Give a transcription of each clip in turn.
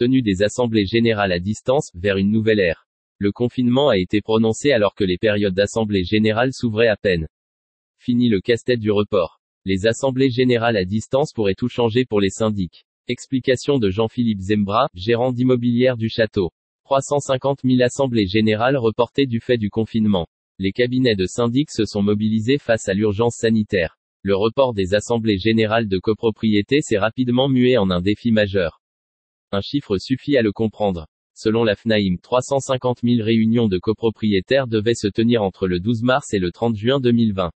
Tenue des assemblées générales à distance, vers une nouvelle ère. Le confinement a été prononcé alors que les périodes d'assemblée générale s'ouvraient à peine. Fini le casse-tête du report. Les assemblées générales à distance pourraient tout changer pour les syndics. Explication de Jean-Philippe Zembra, gérant d'immobilière du château. 350 000 assemblées générales reportées du fait du confinement. Les cabinets de syndics se sont mobilisés face à l'urgence sanitaire. Le report des assemblées générales de copropriété s'est rapidement mué en un défi majeur. Un chiffre suffit à le comprendre. Selon la FNAIM, 350 000 réunions de copropriétaires devaient se tenir entre le 12 mars et le 30 juin 2020.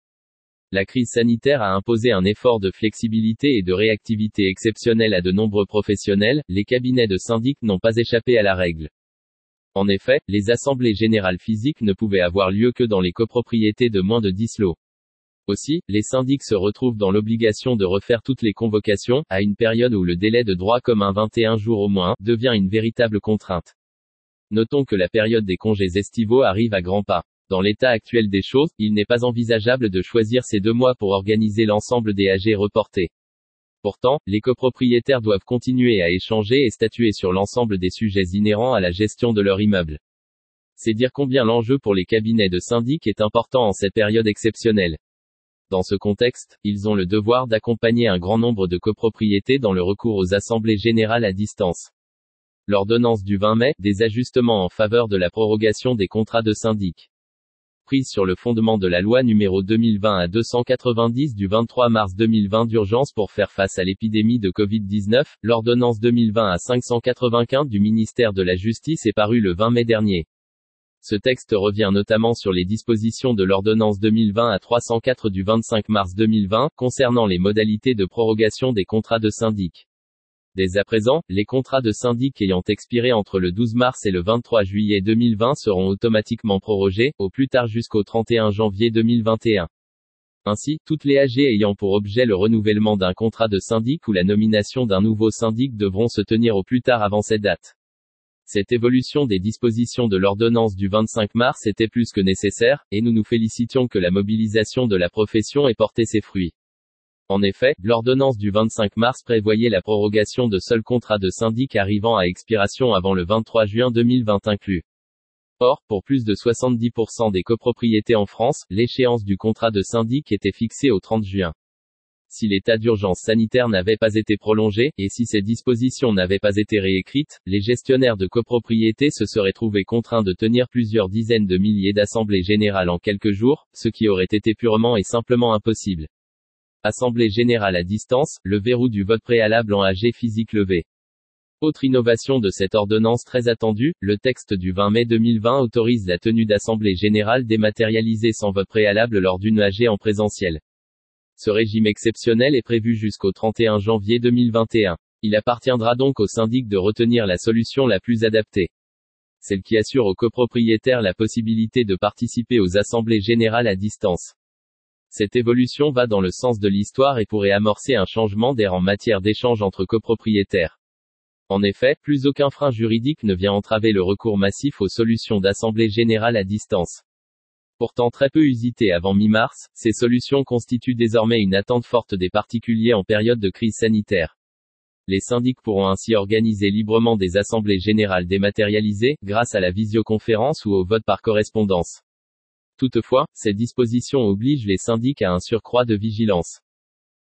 La crise sanitaire a imposé un effort de flexibilité et de réactivité exceptionnel à de nombreux professionnels, les cabinets de syndic n'ont pas échappé à la règle. En effet, les assemblées générales physiques ne pouvaient avoir lieu que dans les copropriétés de moins de 10 lots. Aussi, les syndics se retrouvent dans l'obligation de refaire toutes les convocations, à une période où le délai de droit commun 21 jours au moins, devient une véritable contrainte. Notons que la période des congés estivaux arrive à grands pas. Dans l'état actuel des choses, il n'est pas envisageable de choisir ces deux mois pour organiser l'ensemble des AG reportés. Pourtant, les copropriétaires doivent continuer à échanger et statuer sur l'ensemble des sujets inhérents à la gestion de leur immeuble. C'est dire combien l'enjeu pour les cabinets de syndic est important en cette période exceptionnelle. Dans ce contexte, ils ont le devoir d'accompagner un grand nombre de copropriétés dans le recours aux assemblées générales à distance. L'ordonnance du 20 mai, des ajustements en faveur de la prorogation des contrats de syndic. Prise sur le fondement de la loi numéro 2020 à 290 du 23 mars 2020 d'urgence pour faire face à l'épidémie de Covid-19, l'ordonnance 2020 à 595 du ministère de la Justice est parue le 20 mai dernier. Ce texte revient notamment sur les dispositions de l'ordonnance 2020 à 304 du 25 mars 2020, concernant les modalités de prorogation des contrats de syndic. Dès à présent, les contrats de syndic ayant expiré entre le 12 mars et le 23 juillet 2020 seront automatiquement prorogés, au plus tard jusqu'au 31 janvier 2021. Ainsi, toutes les AG ayant pour objet le renouvellement d'un contrat de syndic ou la nomination d'un nouveau syndic devront se tenir au plus tard avant cette date. Cette évolution des dispositions de l'ordonnance du 25 mars était plus que nécessaire, et nous nous félicitions que la mobilisation de la profession ait porté ses fruits. En effet, l'ordonnance du 25 mars prévoyait la prorogation de seuls contrats de syndic arrivant à expiration avant le 23 juin 2020 inclus. Or, pour plus de 70% des copropriétés en France, l'échéance du contrat de syndic était fixée au 30 juin si l'état d'urgence sanitaire n'avait pas été prolongé, et si ces dispositions n'avaient pas été réécrites, les gestionnaires de copropriété se seraient trouvés contraints de tenir plusieurs dizaines de milliers d'assemblées générales en quelques jours, ce qui aurait été purement et simplement impossible. Assemblée générale à distance, le verrou du vote préalable en AG physique levé. Autre innovation de cette ordonnance très attendue, le texte du 20 mai 2020 autorise la tenue d'assemblées générales dématérialisées sans vote préalable lors d'une AG en présentiel. Ce régime exceptionnel est prévu jusqu'au 31 janvier 2021. Il appartiendra donc au syndic de retenir la solution la plus adaptée. Celle qui assure aux copropriétaires la possibilité de participer aux assemblées générales à distance. Cette évolution va dans le sens de l'histoire et pourrait amorcer un changement d'air en matière d'échange entre copropriétaires. En effet, plus aucun frein juridique ne vient entraver le recours massif aux solutions d'assemblée générale à distance. Pourtant très peu usitées avant mi-mars, ces solutions constituent désormais une attente forte des particuliers en période de crise sanitaire. Les syndics pourront ainsi organiser librement des assemblées générales dématérialisées, grâce à la visioconférence ou au vote par correspondance. Toutefois, ces dispositions obligent les syndics à un surcroît de vigilance.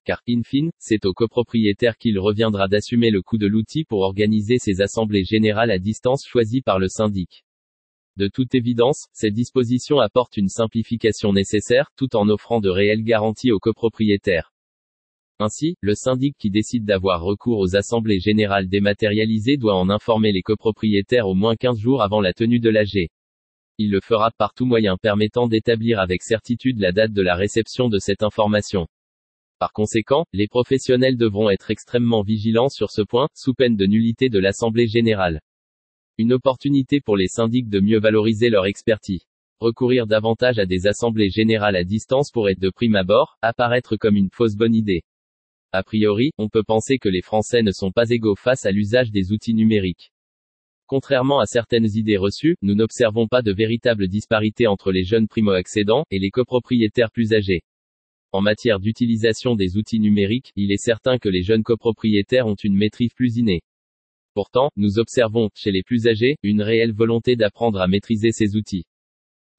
Car, in fine, c'est aux copropriétaires qu'il reviendra d'assumer le coût de l'outil pour organiser ces assemblées générales à distance choisies par le syndic. De toute évidence, ces dispositions apportent une simplification nécessaire, tout en offrant de réelles garanties aux copropriétaires. Ainsi, le syndic qui décide d'avoir recours aux assemblées générales dématérialisées doit en informer les copropriétaires au moins 15 jours avant la tenue de l'AG. Il le fera par tout moyen permettant d'établir avec certitude la date de la réception de cette information. Par conséquent, les professionnels devront être extrêmement vigilants sur ce point, sous peine de nullité de l'Assemblée générale. Une opportunité pour les syndics de mieux valoriser leur expertise. Recourir davantage à des assemblées générales à distance pourrait, de prime abord, apparaître comme une fausse bonne idée. A priori, on peut penser que les Français ne sont pas égaux face à l'usage des outils numériques. Contrairement à certaines idées reçues, nous n'observons pas de véritable disparité entre les jeunes primo-accédants et les copropriétaires plus âgés. En matière d'utilisation des outils numériques, il est certain que les jeunes copropriétaires ont une maîtrise plus innée. Pourtant, nous observons, chez les plus âgés, une réelle volonté d'apprendre à maîtriser ces outils.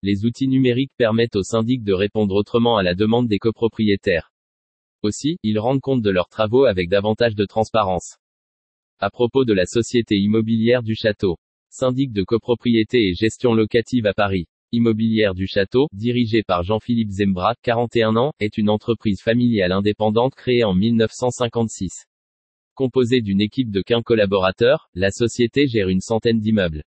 Les outils numériques permettent aux syndics de répondre autrement à la demande des copropriétaires. Aussi, ils rendent compte de leurs travaux avec davantage de transparence. À propos de la société immobilière du château. Syndic de copropriété et gestion locative à Paris. Immobilière du Château, dirigée par Jean-Philippe Zembra, 41 ans, est une entreprise familiale indépendante créée en 1956. Composée d'une équipe de 15 collaborateurs, la société gère une centaine d'immeubles.